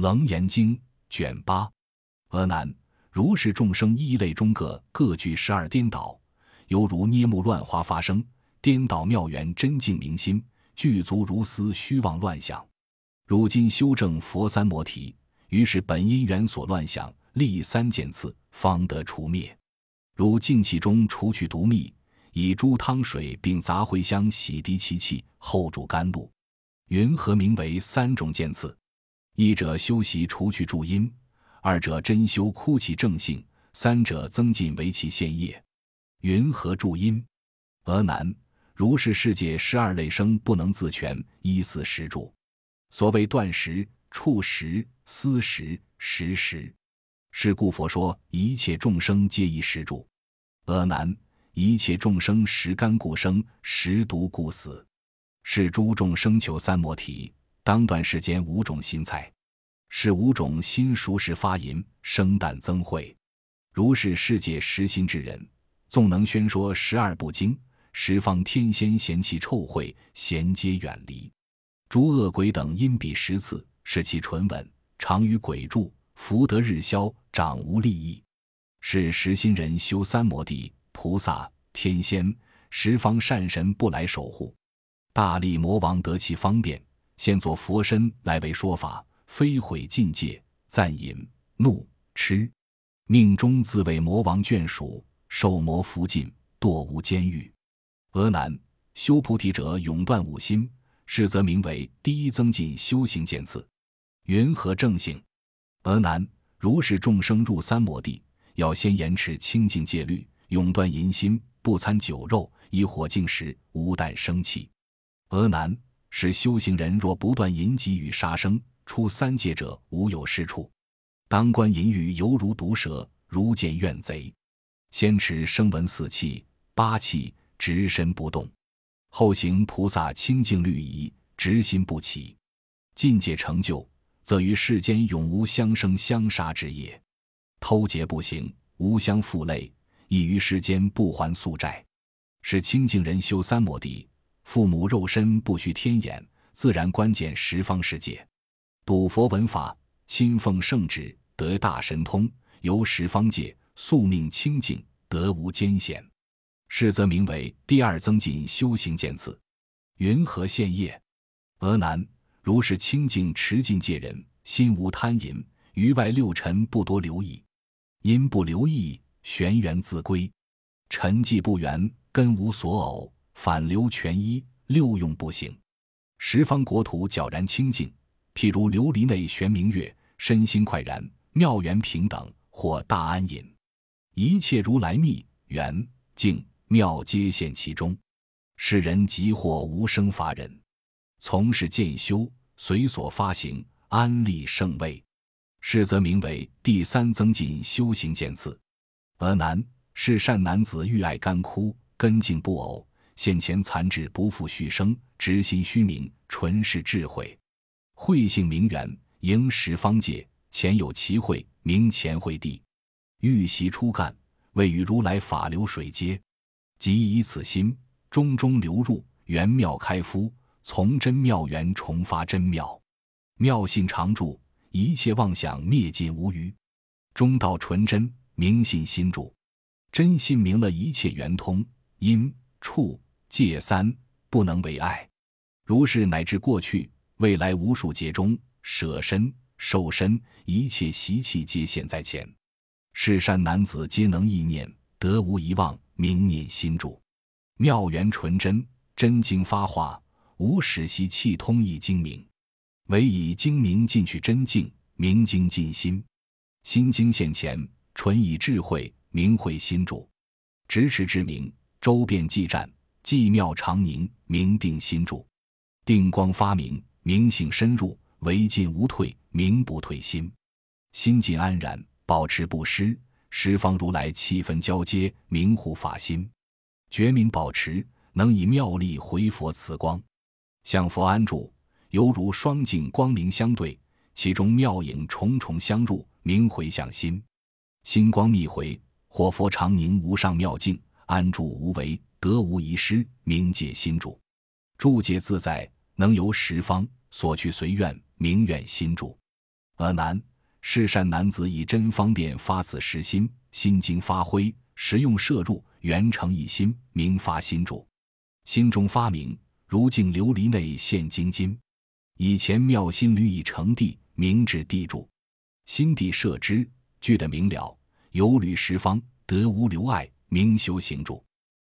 楞严经卷八，阿难，如是众生一类中各各具十二颠倒，犹如捏木乱花发生，颠倒妙缘真净明心，具足如斯虚妄乱想。如今修正佛三摩提，于是本因缘所乱想，立三件次，方得除灭。如净气中除去毒蜜，以诸汤水并杂茴香洗涤其气，后煮甘露。云何名为三种见次？一者修习除去助因，二者真修枯其正性，三者增进为其现业。云何助因？俄难，如是世界十二类生不能自全，依四时住。所谓断食、触食、思食、食食，是故佛说一切众生皆依食住。俄难，一切众生食甘故生，食毒故死。是诸众生求三摩提。当断世间五种心菜，是五种心熟食发淫生旦增慧。如是世界实心之人，纵能宣说十二部经，十方天仙嫌其臭秽，咸皆远离。诸恶鬼等因彼十次，使其纯稳，常与鬼住，福德日消，长无利益。是实心人修三摩地，菩萨、天仙、十方善神不来守护，大力魔王得其方便。现作佛身来为说法，非毁境界，暂淫怒痴，命中自为魔王眷属，受魔福尽，堕无监狱。俄难，修菩提者永断五心，是则名为第一增进修行见次。云何正性？俄难，如是众生入三摩地，要先严持清净戒律，永断淫心，不参酒肉，以火净食，无胆生气。俄难。是修行人若不断淫疾与杀生，出三界者无有是处。当观淫欲犹如毒蛇，如见怨贼。先持声闻四气、八气，直身不动；后行菩萨清净律仪，直心不起。境界成就，则于世间永无相生相杀之业。偷劫不行，无相负累，亦于世间不还宿债。是清净人修三摩地。父母肉身不需天眼，自然观见十方世界；赌佛闻法，亲奉圣旨，得大神通，游十方界，宿命清净，得无艰险。是则名为第二增进修行见次。云何现业？俄难，如是清净持净戒人，心无贪淫，于外六尘不多留意，因不留意，玄元自归，尘迹不圆，根无所偶。反流全一，六用不行。十方国土皎然清净，譬如琉璃内悬明月，身心快然，妙缘平等，或大安隐。一切如来密缘净妙皆现其中。世人即获无生法忍，从事渐修，随所发行，安立圣位。是则名为第三增进修行见次。而难是善男子欲爱干枯，根茎不偶。现前残智不复续生，直心虚名，纯是智慧，慧性明圆，迎十方界，前有其慧，名前慧地。欲习初干，位于如来法流水接，即以此心中中流入圆妙开敷，从真妙缘重发真妙，妙性常住，一切妄想灭尽无余，中道纯真，明信心住，真心明了一切圆通因处。戒三不能为爱，如是乃至过去未来无数劫中舍身受身一切习气皆现在前，世善男子皆能意念得无遗忘明念心住，妙缘纯真真经发化无始习气通意精明，唯以精明进去真境明经尽心，心经现前纯以智慧明慧心住，咫尺之明周遍寂战。寂妙常宁，明定心住，定光发明，明性深入，唯进无退，明不退心，心静安然，保持不失，十方如来气氛交接，明护法心，觉明保持，能以妙力回佛慈光，向佛安住，犹如双镜光明相对，其中妙影重重相入，明回向心，心光密回，或佛常宁无上妙境，安住无为。得无遗失，明界心住，住界自在，能由十方所去随愿，明愿心住。阿难，是善男子以真方便发此实心，心经发挥，实用摄入，圆成一心，明发心住。心中发明，如镜琉璃内现精金。以前妙心屡已成地，明指地主。心地摄之，具得明了，有履十方，得无留碍，明修行住。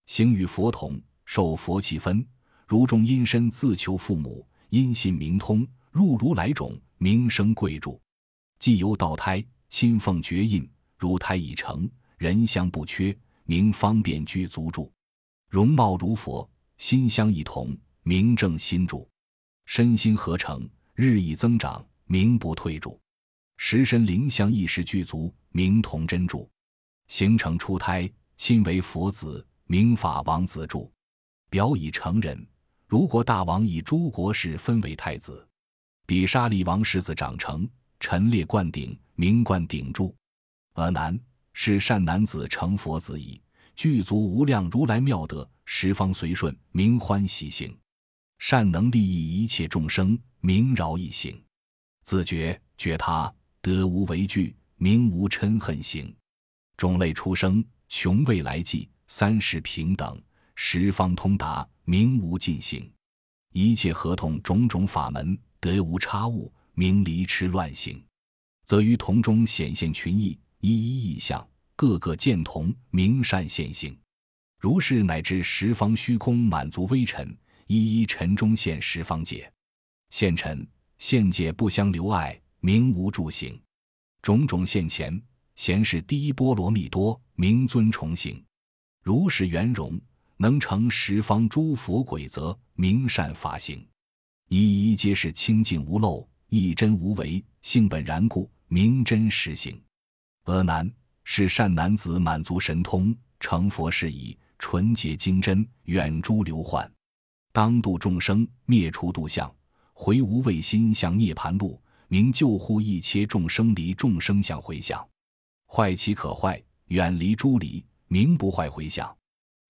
行与佛同，受佛气分，如众因身自求父母，因信明通，入如来种，名声贵著。既由道胎，亲奉绝印，如胎已成，人相不缺，名方便具足住。容貌如佛，心相一同，名正心主。身心合成，日益增长，名不退主；十身灵相意识具足，名同真主；形成出胎，亲为佛子，明法王子主；表已成人，如果大王以诸国事分为太子；比沙利王世子长成，陈列灌顶，名灌顶柱。阿难，是善男子成佛子矣，具足无量如来妙德，十方随顺，名欢喜行。善能利益一切众生，名饶一行；自觉觉他，得无为惧，名无嗔恨行。种类出生，穷未来际，三世平等，十方通达，名无尽行。一切合同种种法门，得无差误，名离痴乱行。则于同中显现群异，一一异相，个个见同，名善现行。如是乃至十方虚空满足微尘。一一尘中现十方界，现尘现界不相留碍，名无住行。种种现前，贤是第一波罗蜜多，名尊重行。如是圆融，能成十方诸佛鬼则，名善法行。一一皆是清净无漏，一真无为，性本然故，名真实行。阿难，是善男子满足神通，成佛是已，纯洁精真，远诸流患。当度众生，灭除度相，回无畏心向涅盘路，名救护一切众生离众生相回向，坏其可坏，远离诸离，名不坏回向，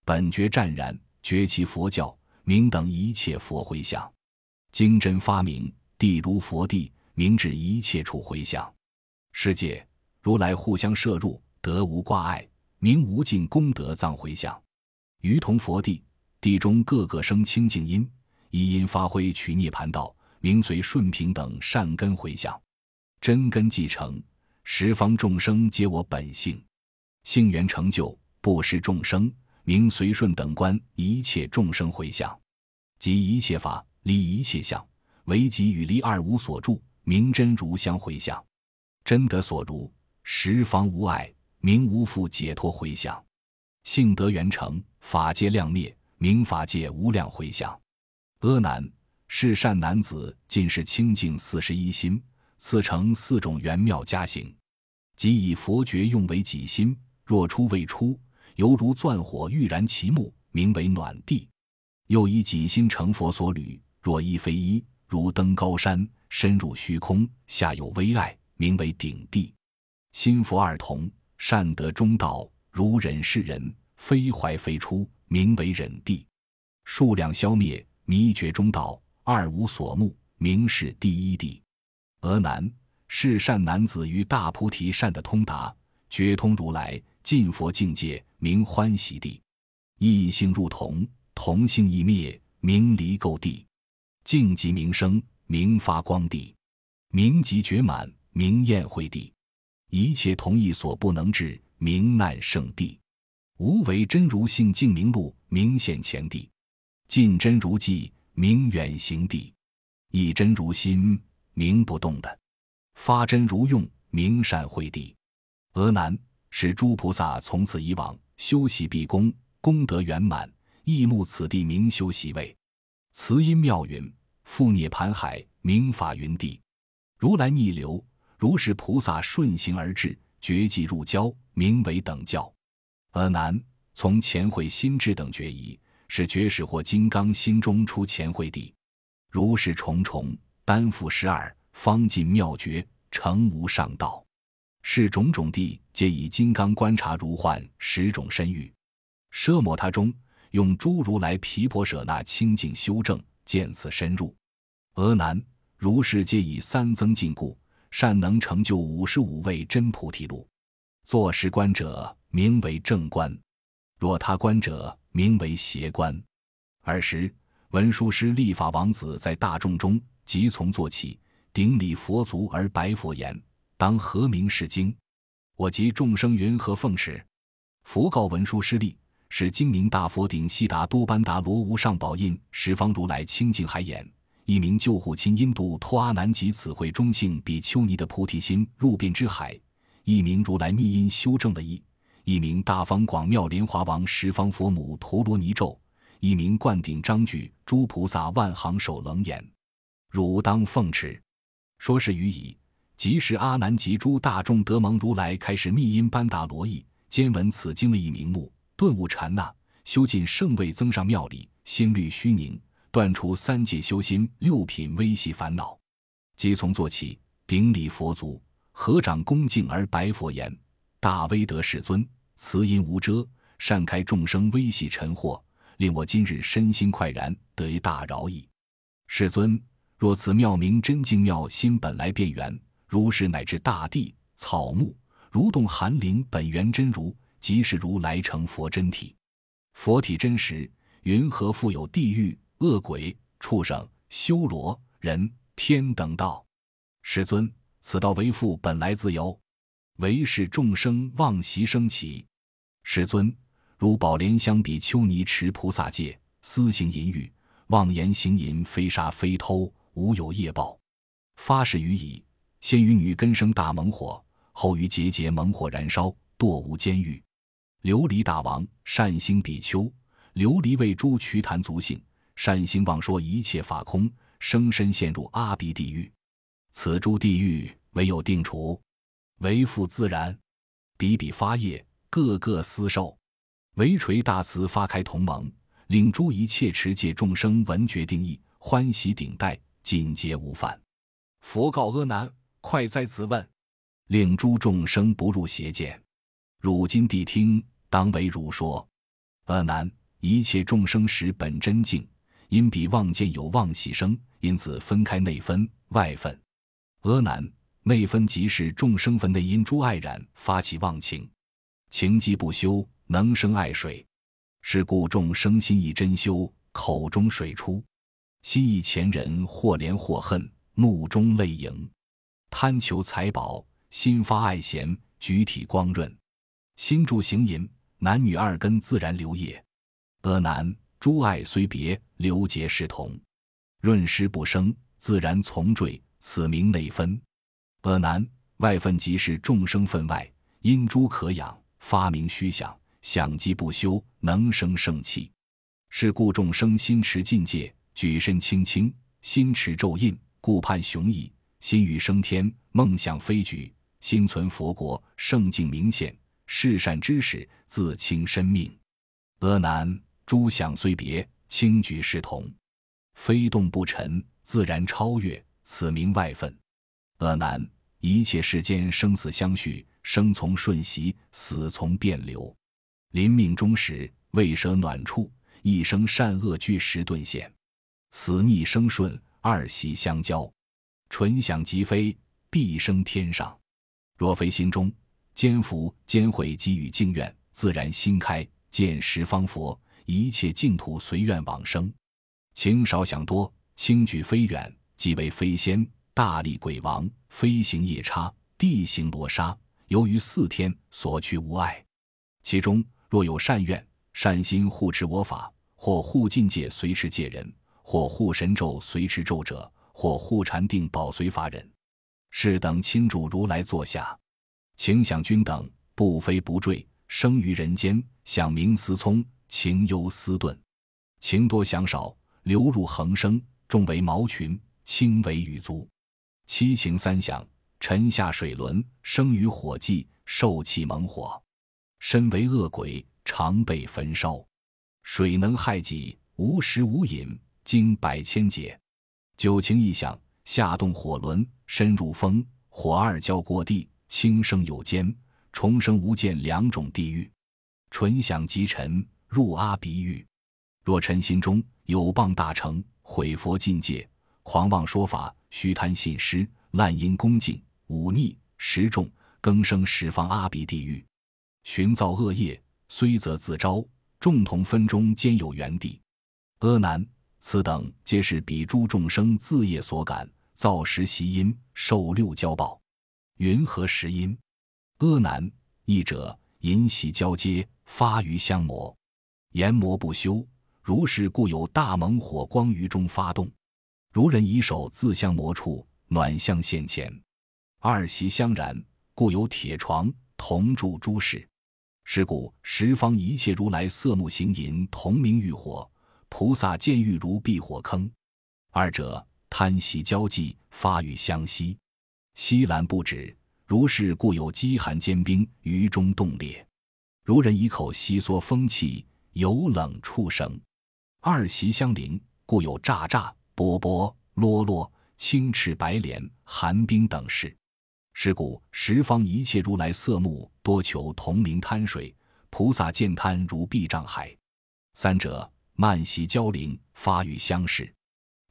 本觉湛然，觉其佛教，名等一切佛回向，经真发明，地如佛地，名至一切处回向，世界如来互相摄入，得无挂碍，名无尽功德藏回向，于同佛地。地中各个生清净音，一因发挥取涅盘道，名随顺平等善根回向，真根继承，十方众生皆我本性，性缘成就，不施众生，名随顺等观一切众生回向，即一切法离一切相，唯即与离二无所住，名真如相回向，真得所如，十方无碍，名无复解脱回向，性德圆成，法界量灭。名法界无量回向，阿难，是善男子尽是清净四十一心，赐成四种圆妙加行，即以佛觉用为己心。若出未出，犹如钻火欲燃其木，名为暖地；又以己心成佛所履，若一非一，如登高山，深入虚空，下有微爱，名为顶地。心佛二同，善得中道，如忍是人，非怀非出。名为忍地，数量消灭，迷觉中道，二无所目，名是第一地。阿难，是善男子于大菩提善的通达，觉通如来尽佛境界，名欢喜地。异性入同，同性异灭，名离垢地。净极名生，名发光地。名极觉满，名宴会地。一切同意所不能至，名难胜地。无为真如性净明路明显前地，尽真如寂明远行地，一真如心明不动的，发真如用明善慧地。阿难，使诸菩萨从此以往修习毕功，功德圆满，亦慕此地明修习位。慈音妙云覆涅盘海明法云地，如来逆流，如是菩萨顺行而至，绝迹入交，名为等教。阿难，从前会心智等觉疑，是觉始或金刚心中出前会地，如是重重，担负十二方尽妙觉，成无上道。是种种地，皆以金刚观察如幻十种身欲，奢摩他中用诸如来毗婆舍那清净修正，见此深入。阿难，如是皆以三增进故，善能成就五十五位真菩提路。做事官者名为正观，若他观者名为邪观。尔时，文殊师利法王子在大众中即从坐起，顶礼佛足而白佛言：“当何名是经？”我及众生云何奉持？佛告文殊师利：“是精明大佛顶悉达多班达罗无上宝印十方如来清净海眼。”一名救护亲印度托阿南及此会中性比丘尼的菩提心入遍之海；一名如来密因修正的意；一名大方广妙莲华王十方佛母陀罗尼咒；一名灌顶章句诸菩萨万行手楞严。汝当奉持。说是语已，即时阿难及诸大众得蒙如来开始密因班达罗意，兼闻此经的一名目，顿悟禅那，修尽圣位增上妙理，心虑虚宁。断除三界修心六品微细烦恼，即从坐起，顶礼佛足，合掌恭敬而白佛言：“大威德世尊，慈音无遮，善开众生微细尘惑，令我今日身心快然，得一大饶益。世尊，若此妙明真净妙心本来变圆，如是乃至大地草木蠕动寒林本源真如，即是如来成佛真体。佛体真实，云何复有地狱？”恶鬼、畜生、修罗、人、天等道，世尊，此道为父本来自由，唯是众生妄习生起。世尊，如宝莲香比丘尼持菩萨戒，私行淫欲，妄言行淫，非杀非偷，无有业报。发誓于已，先于女根生大猛火，后于节节猛火燃烧，堕无监狱。琉璃大王善心比丘，琉璃为诸瞿昙族姓。善心妄说一切法空，生身陷入阿鼻地狱。此诸地狱唯有定除，为复自然。比比发业，个个私受。唯垂大慈发开同盟，令诸一切持戒众生闻觉定义，欢喜顶戴，尽皆无犯。佛告阿难：快哉此问！令诸众生不入邪见。汝今谛听，当为汝说。阿难，一切众生时本真净。因彼妄见有妄喜生，因此分开内分外分。阿难，内分即是众生分内因诸爱染发起妄情，情积不修，能生爱水。是故众生心意真修，口中水出，心意前人或怜或恨，目中泪盈。贪求财宝，心发爱贤，举体光润，心住行淫，男女二根自然流液。阿难。诸爱虽别，流结是同，润湿不生，自然从坠，此名内分。阿难，外分即是众生分外，因诸可养，发明虚想，想即不修，能生盛气。是故众生心持境界，举身轻轻，心持咒印，故盼雄毅；心欲升天，梦想飞举；心存佛国，圣境明显，世善知识，自清身命。阿难。诸相虽别，轻举是同，非动不沉，自然超越，此名外分。阿难，一切世间生死相续，生从瞬息，死从变流。临命终时，未舍暖处，一生善恶俱时顿现。死逆生顺，二习相交，纯想即飞，必生天上。若非心中坚福坚慧给予敬愿，自然心开，见十方佛。一切净土随愿往生，情少想多，轻举飞远，即为飞仙、大力鬼王，飞行夜叉，地行罗刹，由于四天所去无碍。其中若有善愿、善心护持我法，或护境界随持戒人，或护神咒随持咒者，或护禅定保随法忍，是等亲主如来坐下，请想君等不飞不坠，生于人间，想名思聪。情忧思顿，情多想少，流入恒生；重为毛群，轻为羽足。七情三想，沉下水轮，生于火际，受气猛火。身为恶鬼，常被焚烧。水能害己，无食无饮，经百千劫。九情一响，下动火轮，深入风火二交过地，轻生有间，重生无间两种地狱。纯想即沉。入阿鼻狱，若臣心中有谤大成，毁佛境界，狂妄说法，虚贪信施，滥因恭敬，忤逆、十众，更生十方阿鼻地狱。寻造恶业，虽则自招，众同分中兼有原地。阿难，此等皆是彼诸众生自业所感，造十习因，受六交报。云何十因？阿难，译者淫习交接，发于相魔，言魔不休，如是故有大猛火光于中发动。如人以手自相魔处，暖相现前。二习相然，故有铁床同住诸事。是故十方一切如来色目行淫，同名欲火。菩萨见欲如避火坑，二者贪喜交际，发欲相吸，吸兰不止。如是故有饥寒坚冰于中冻裂。如人以口吸缩风气，有冷触生。二习相邻，故有炸炸、波波、落落、青赤白莲、寒冰等事。是故十方一切如来色目多求同名贪水。菩萨见贪如避障海。三者。慢习交灵，发于相视，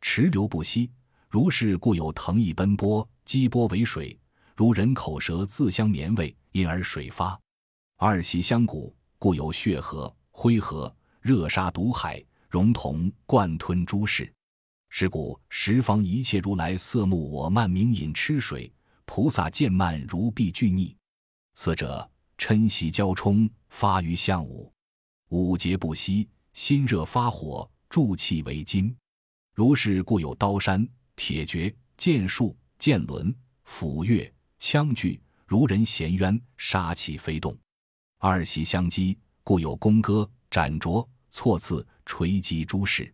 持流不息。如是故有腾翼奔波，激波为水，如人口舌自相绵味，因而水发。二习相鼓，故有血河、灰河、热沙毒海，融同贯吞诸事。是故十方一切如来色目我慢明饮吃水，菩萨见慢如必俱逆。四者嗔习交冲，发于相五，五节不息。心热发火，助气为金。如是故有刀山、铁决、剑术、剑轮、斧钺、枪具，如人衔渊，杀气飞动。二喜相击，故有弓戈、斩斫、错刺、锤击诸事。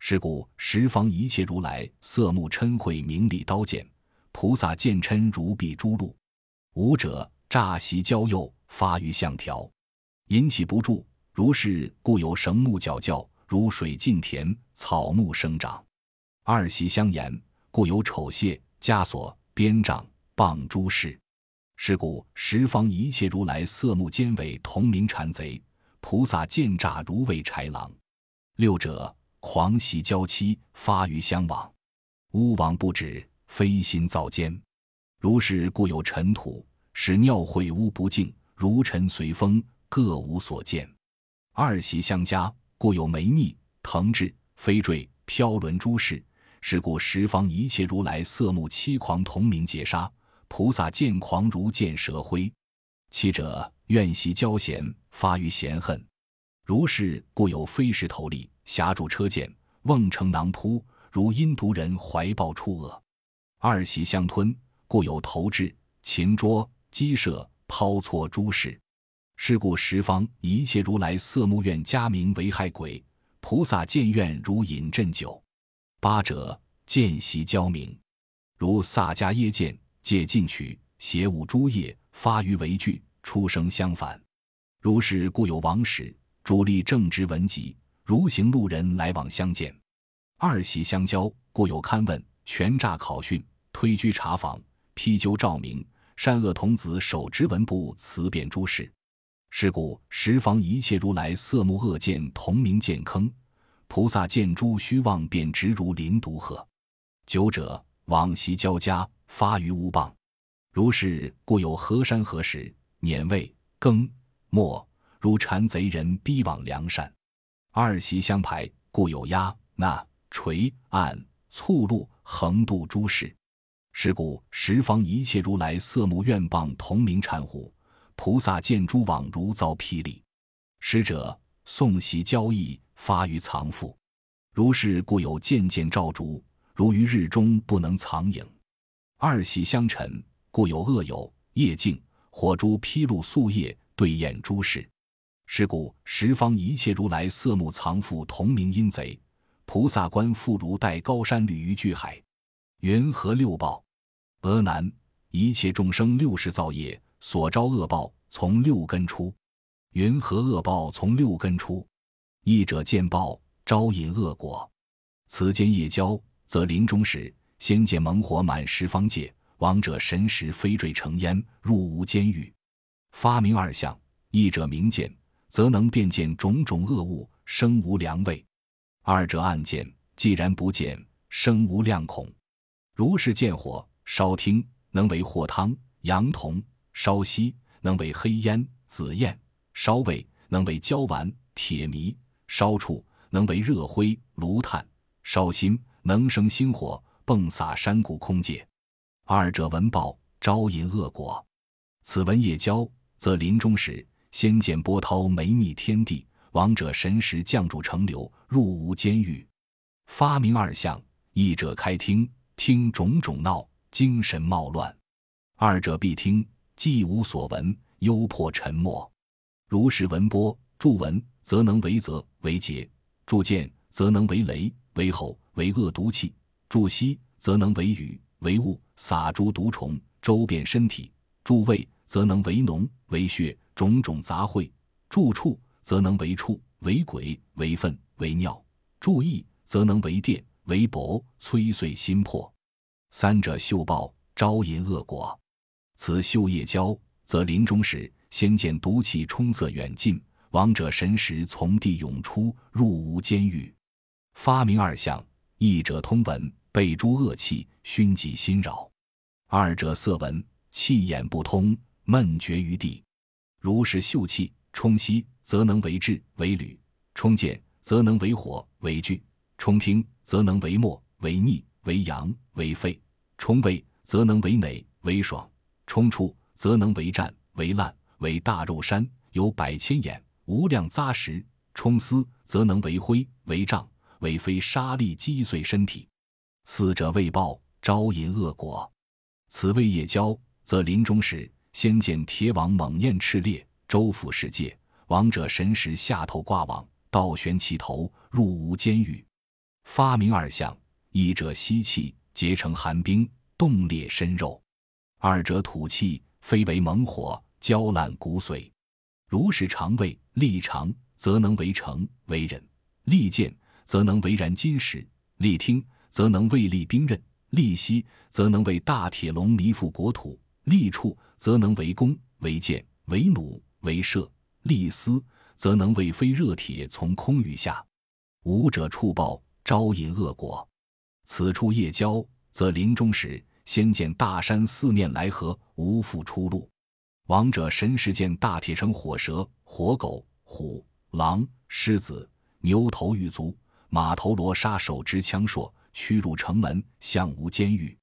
是故十方一切如来色目嗔恚名利刀剑，菩萨见嗔如避诸路。五者诈习交诱，发于相条，引起不住。如是故有绳木角教，如水浸田，草木生长。二习相言，故有丑械、枷锁、鞭杖、棒诸事。是故十方一切如来色目兼为同名禅贼，菩萨见诈如为豺狼。六者狂喜交期，发于相往，巫王不止，非心造奸。如是故有尘土，使尿秽污不净，如尘随风，各无所见。二喜相加，故有霉腻、腾至、飞坠、飘轮诸事。是故十方一切如来色目七狂同名劫杀，菩萨见狂如见蛇灰。七者怨习交嫌，发于嫌恨。如是故有飞石头立，狭住车剑，瓮盛囊扑，如阴毒人怀抱出恶。二喜相吞，故有投掷、擒捉、击射、抛错诸事。是故十方一切如来色目愿加名为害鬼，菩萨见愿如饮鸩酒。八者见习交名，如萨迦耶见借进取邪物诸业发于为具，出生相反。如是故有王使主力正直文集，如行路人来往相见。二习相交，故有勘问权诈考讯，推居查访，批究照明，善恶童子手执文部辞辩诸事。是故十方一切如来色目恶见同名见坑，菩萨见诸虚妄便直如临毒鹤。九者往昔交加发于乌棒，如是故有河山河石碾味羹末，如馋贼人逼往梁山。二习相排，故有压那垂按促路横渡诸事。是故十方一切如来色目愿棒同名禅虎。菩萨见诸网如遭霹雳，使者诵习交易发于藏腹，如是故有渐渐照烛，如于日中不能藏影。二喜相陈，故有恶友夜静火珠披露素叶对眼诸事。是故十方一切如来色目藏腹同名阴贼，菩萨观复如待高山履于巨海。云何六报？阿难，一切众生六世造业。所招恶报从六根出，云何恶报从六根出？一者见报招引恶果。此间夜交，则临终时，先见猛火满十方界，亡者神识飞坠成烟，入无监狱。发明二相，一者明见，则能辨见种种恶物，生无良畏；二者暗见，既然不见，生无量恐。如是见火烧听。能为祸汤；阳铜烧锡，能为黑烟；紫焰烧味，能为焦丸；铁醚烧触，能为热灰；炉炭烧心，能生星火，迸洒山谷空界。二者闻报，招引恶果。此文夜交，则临终时，先见波涛没逆天地，亡者神识降住成流，入无监狱。发明二相，一者开听，听种种闹，精神冒乱；二者必听，既无所闻，忧迫沉默。如是闻波，助闻则能为泽为节；助见则能为雷为吼为恶毒气；助息则能为雨为雾撒诸毒虫周遍身体；助味则能为脓为血种种杂秽；助触则能为畜为鬼为粪为尿；助意则能为电为帛摧碎心魄。三者嗅报招引恶果。此嗅夜交，则临终时先见毒气冲塞远近，亡者神识从地涌出，入无监狱。发明二相，一者通闻。被诸恶气熏及心扰，二者色闻气眼不通，闷绝于地。如是嗅气冲息，则能为质为铝；冲见，则能为火为炬；冲听，则能为墨为腻为阳为肺；冲味，则能为馁为爽；冲出，则能为战为烂为大肉山，有百千眼，无量扎实；冲丝，则能为灰为胀为非沙砾击碎身体。死者未报，招引恶果。此谓夜交，则临终时，先见铁网猛焰炽烈，周覆世界。亡者神识下头挂网，倒悬其头，入无监狱。发明二相：一者吸气，结成寒冰，冻裂身肉；二者吐气，非为猛火，焦烂骨髓。如是肠胃利肠，则能为成为人；利剑，则能为燃金石；利听。则能为利兵刃，利息则能为大铁笼弥覆国土；利触则能为弓为箭为弩为射；利丝则能为飞热铁从空与下。五者触报，招引恶果。此处夜交，则临终时先见大山四面来合，无复出路。亡者神识见大铁成火蛇、火狗、虎、狼、狮子、牛头玉足、马头罗刹，手执枪槊。驱入城门，向无监狱。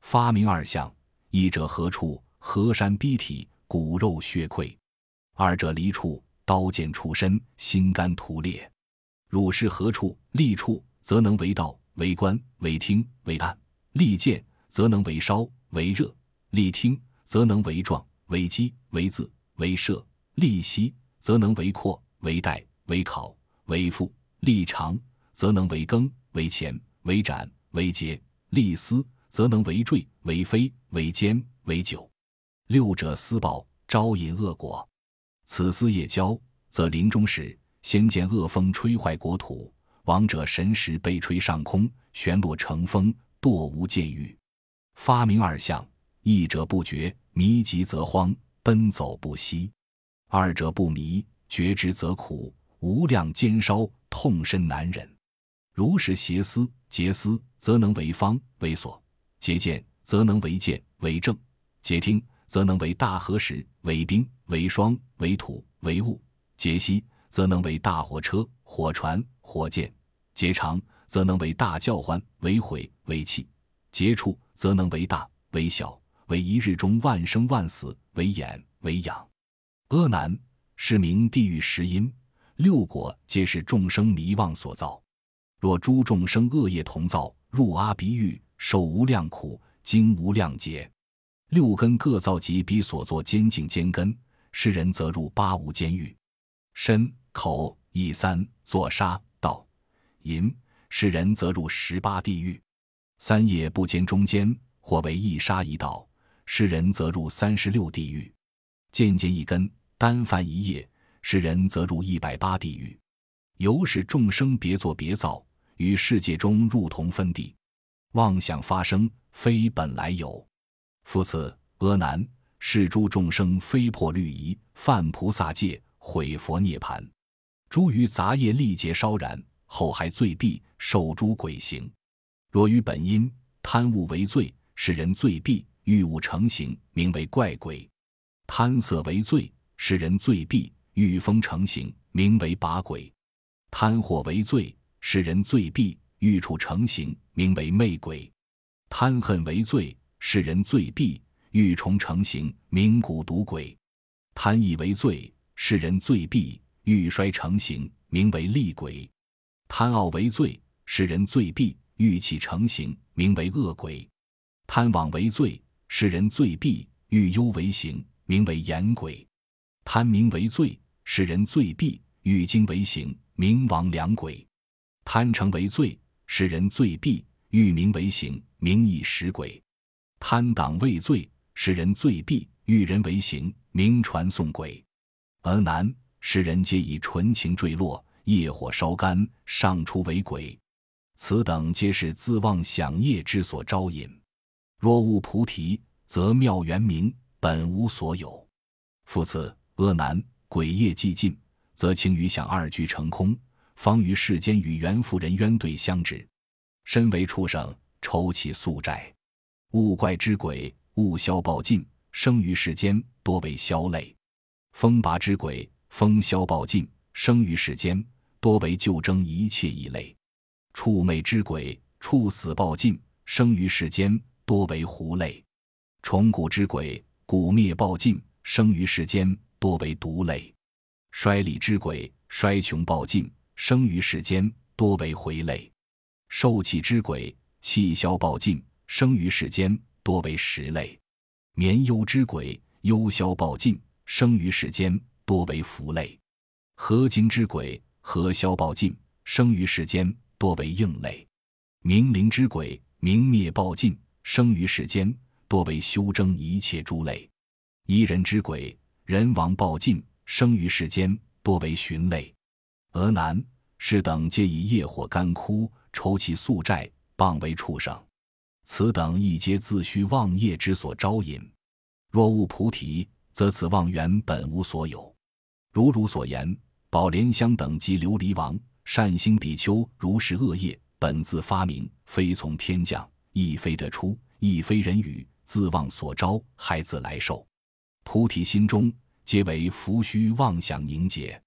发明二相：一者何处？河山逼体，骨肉血溃；二者离处，刀剑出身，心肝涂裂。汝是何处？利处则能为道，为官，为听，为暗；利剑则能为烧，为热；利听则能为壮，为击，为字，为射；利息则能为阔，为带，为考，为腹；利长则能为耕，为钱。为斩为节，利思则能为坠为飞为尖为酒，六者思报招引恶果。此思夜交，则临终时先见恶风吹坏国土，亡者神识被吹上空，旋落成风，堕无见狱。发明二相：一者不觉，迷极则慌，奔走不息；二者不迷，觉之则苦，无量煎烧，痛深难忍。如是邪思。结思则能为方为所；结见则能为见为正；结听则能为大河石为冰为霜为土为雾；结息则能为大火车火船火箭；结长则能为大叫唤为毁为气；结触则能为大为小为一日中万生万死为眼为养。阿难，是名地狱十因，六果皆是众生迷妄所造。若诸众生恶业同造，入阿鼻狱，受无量苦，经无量劫。六根各造及彼所作监禁监根，世人则入八无间狱。身口意三作杀盗淫，世人则入十八地狱。三业不兼中间，或为一杀一道，世人则入三十六地狱。渐渐一根，单犯一业，世人则入一百八地狱。由是众生别作别造。与世界中入同分地，妄想发生，非本来有。复此阿难，是诸众生非破律仪，犯菩萨戒，毁佛涅盘，诸于杂业力劫烧燃，后还罪弊，受诸鬼刑。若于本因贪物为罪，使人罪弊，欲物成形，名为怪鬼；贪色为罪，使人罪弊；欲风成形，名为把鬼；贪火为罪，使人罪弊；欲处成形，名为魅鬼；贪恨为罪，使人罪弊；欲虫成形，名蛊毒鬼；贪意为罪，使人罪弊；欲衰成形，名为厉鬼；贪傲为罪，使人罪弊；欲气成形，名为恶鬼；贪妄为罪，使人罪弊；欲忧为形，名为严鬼；贪名为罪。使人罪弊，欲经为刑，名亡良鬼；贪成为罪，使人罪弊，欲名为刑，名异食鬼；贪党为罪，使人罪弊，欲人为刑，名传送鬼。而难使人皆以纯情坠落，业火烧干，上出为鬼。此等皆是自妄想业之所招引。若悟菩提，则妙圆明，本无所有。复次，阿难。鬼业既尽，则情与想二俱成空，方于世间与缘妇人冤对相执。身为畜生，愁其宿债。物怪之鬼，物消暴尽，生于世间，多为消累；风拔之鬼，风消暴尽，生于世间，多为救争一切异类；畜魅之鬼，畜死暴尽，生于世间，多为狐类；虫蛊之鬼，蛊灭暴尽，生于世间。多为毒类，衰利之鬼，衰穷暴尽，生于世间；多为回类，受气之鬼，气消暴尽，生于世间；多为食类，眠忧之鬼，忧消暴尽，生于世间；多为福类，合精之鬼，合消暴尽，生于世间；多为应类，冥灵之鬼，明灭暴尽，生于世间；多为修争一切诸类，夷人之鬼。人亡暴尽，生于世间，多为寻类；俄难是等皆以业火干枯，抽其宿债，谤为畜生。此等亦皆自虚妄业之所招引。若悟菩提，则此妄缘本无所有。如汝所言，宝莲香等及琉璃王、善星比丘，如是恶业，本自发明，非从天降，亦非得出，亦非人语，自妄所招，害自来受。菩提心中皆为浮虚妄想凝结。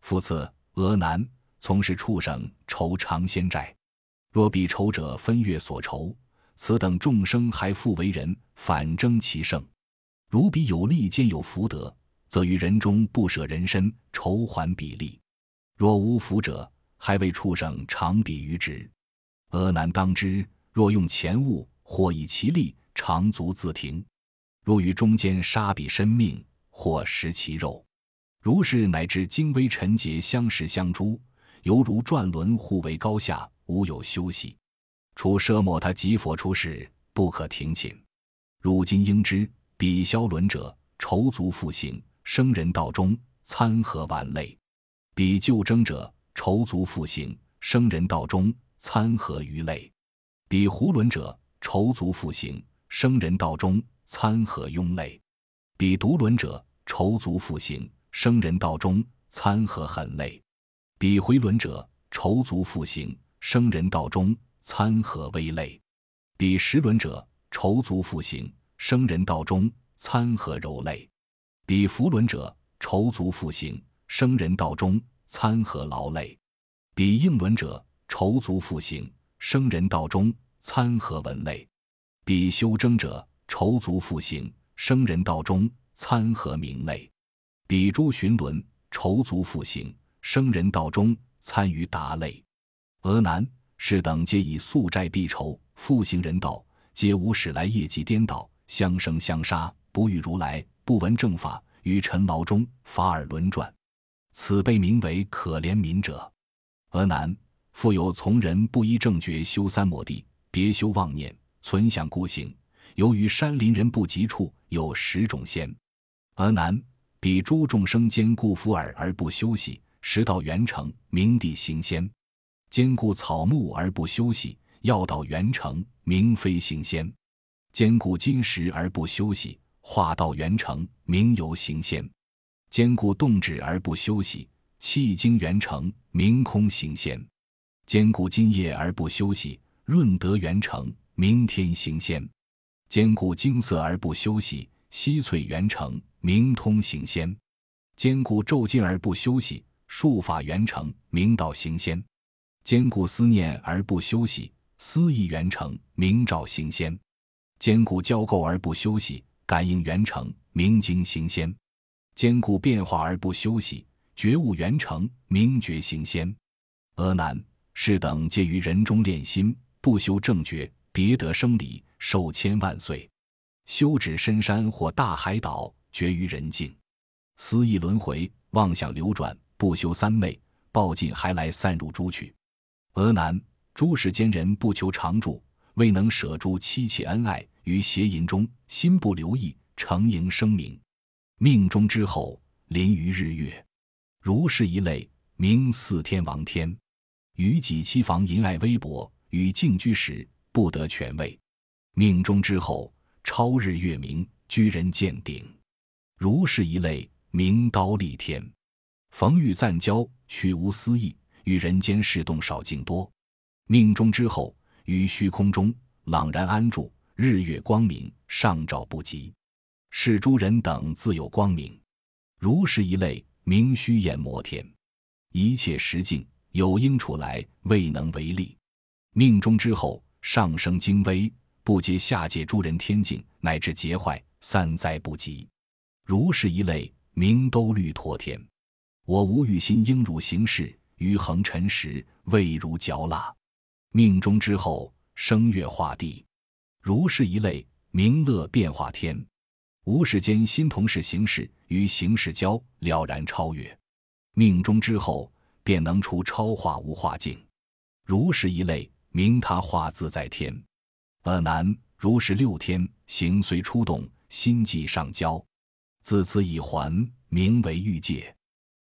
复次，俄难从事畜生愁长仙债，若彼仇者分月所仇，此等众生还复为人，反争其胜。如彼有利兼有福德，则于人中不舍人身，筹还比例。若无福者，还为畜生长比于之。俄难当知，若用钱物，或以其力，长足自停。若于中间杀彼生命，或食其肉，如是乃至精微尘劫相识相诸，犹如转轮互为高下，无有休息。除奢摩他即佛出世，不可停寝。如今应知，彼消轮者，愁足复行，生人道中，参合万类；彼救争者，愁足复行，生人道中，参合鱼类；彼胡轮者，愁足复行，生人道中。参合庸类，彼独轮者愁足复行，生人道中参合狠类；彼回轮者愁足复行，生人道中参合微类；彼十轮者愁足复行，生人道中参合柔类；彼福轮者愁足复行，生人道中参合劳累；彼应轮者愁足复行，生人道中参合文类；彼修争者。愁足复行，生人道中参合名类；比诸寻轮，愁足复行，生人道中参于达类。俄难是等皆以宿债必仇，复行人道，皆无始来业绩颠倒，相生相杀，不遇如来，不闻正法，于尘劳中法尔轮转。此辈名为可怜悯者。俄难复有从人不依正觉修三摩地，别修妄念，存想孤行。由于山林人不及处，有十种仙。而南彼诸众生兼顾福耳而不休息，时到元成，明地行仙；兼顾草木而不休息，药到元成，明非行仙；兼顾金石而不休息，化到元成，明游行仙；兼顾动止而不休息，气经元成，明空行仙；兼顾金液而不休息，润德元成，明天行仙。兼顾精色而不休息，息翠元成，明通行先；兼顾骤进而不休息，术法元成，明道行先；兼顾思念而不休息，思意元成，明照行先；兼顾交构而不休息，感应元成，明经行先；兼顾变化而不休息，觉悟元成，明觉行先。阿难，是等皆于人中炼心，不修正觉，别得生理。寿千万岁，修止深山或大海岛，绝于人境，思意轮回，妄想流转，不修三昧，报尽还来散入诸趣。俄难，诸世间人不求常住，未能舍诸妻妾恩爱于邪淫中，心不留意，成营生名，命中之后临于日月，如是一类，名四天王天。于己妻房淫爱微薄，与静居时不得权位。命中之后，超日月明，居人见顶，如是一类，名刀立天。逢遇暂交，许无私意，与人间事动少静多。命中之后，于虚空中朗然安住，日月光明，上照不及。是诸人等自有光明，如是一类，名虚掩摩天。一切实境有应处来，未能为力。命中之后，上升精微。不接下界诸人天境，乃至劫坏三灾不及，如是一类，名兜率陀天。我无欲心应汝行事，于恒尘时，未如嚼蜡。命中之后，生月化地，如是一类，名乐变化天。无世间心同事行事，与行事交了然超越。命中之后，便能出超化无化境，如是一类，名他化自在天。阿难，如是六天行随出动，心即上交，自此已还名为欲界。